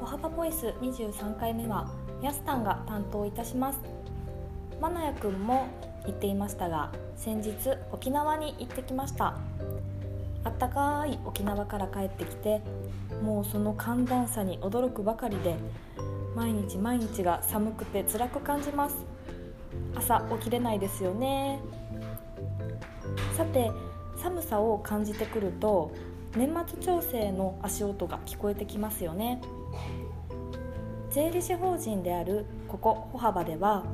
歩幅ボイス23回目はやすたんが担当いたします。まなやくんも言っていましたが先日沖縄に行ってきました。あったかい沖縄から帰ってきてもうその寒暖差に驚くばかりで毎日毎日が寒くて辛く感じます。朝起きれないですよね。さて寒さを感じてくると年末調整の足音が聞こえてきますよね。税理士法人であるここ歩幅では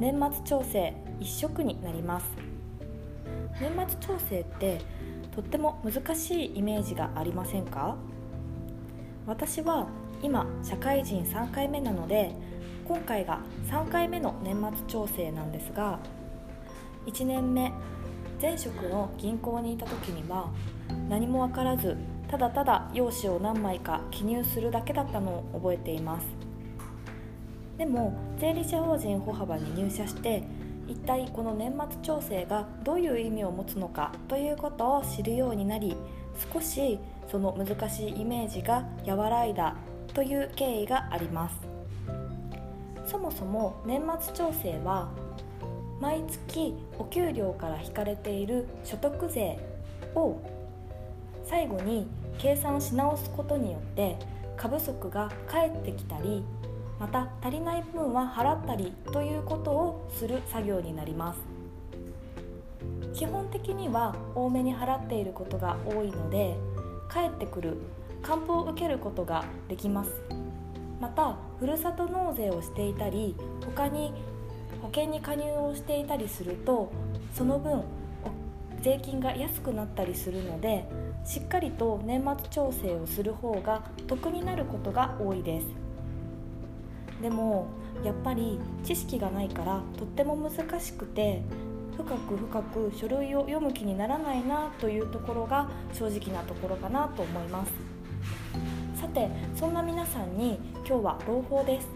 年末調整一色になります。年末調整ってとっても難しいイメージがありませんか？私は今社会人3回目なので今回が3回目の年末調整なんですが1年目前職の銀行にいた時には何も分からずただただ用紙を何枚か記入するだけだったのを覚えています。でも税理士法人歩幅に入社して一体この年末調整がどういう意味を持つのかということを知るようになり少しその難しいイメージが和らいだという経緯があります。そもそも年末調整は毎月お給料から引かれている所得税を最後に計算し直すことによって過不足が返ってきたりまた足りない分は払ったりということをする作業になります。基本的には多めに払っていることが多いので返ってくる還付を受けることができます。またふるさと納税をしていたり他に保険に加入をしていたりするとその分税金が安くなったりするのでしっかりと年末調整をする方が得になることが多いです。でもやっぱり知識がないからとっても難しくて深く深く書類を読む気にならないなというところが正直なところかなと思います。さてそんな皆さんに今日は朗報です。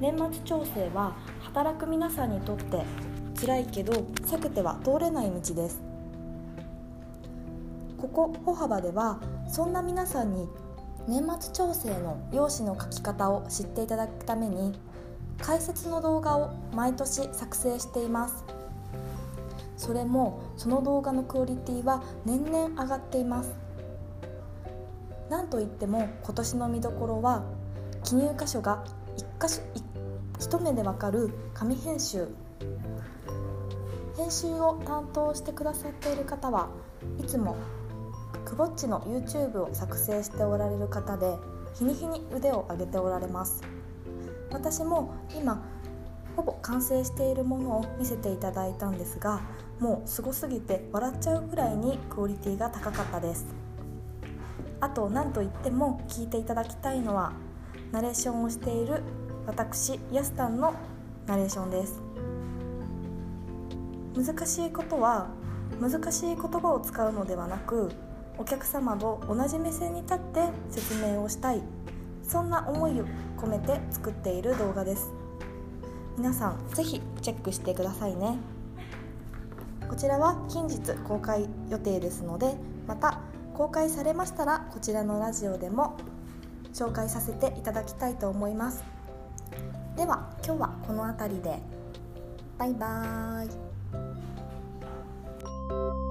年末調整は働く皆さんにとって辛いけど避けては通れない道です。ここ歩幅ではそんな皆さんに年末調整の用紙の書き方を知っていただくために解説の動画を毎年作成しています。それもその動画のクオリティは年々上がっています。なんといっても今年の見どころは記入箇所が1箇所一目でわかる紙編集。編集を担当してくださっている方はいつもくぼっちの YouTube を作成しておられる方で日に日に腕を上げておられます。私も今ほぼ完成しているものを見せていただいたんですがもうすごすぎて笑っちゃうくらいにクオリティが高かったです。あと何といっても聞いていただきたいのはナレーションをしている私ヤスタンのナレーションです。難しいことは難しい言葉を使うのではなくお客様と同じ目線に立って説明をしたい。そんな思いを込めて作っている動画です。皆さんぜひチェックしてくださいね。こちらは近日公開予定ですのでまた公開されましたらこちらのラジオでも紹介させていただきたいと思います。では今日はこの辺りで。バイバーイ。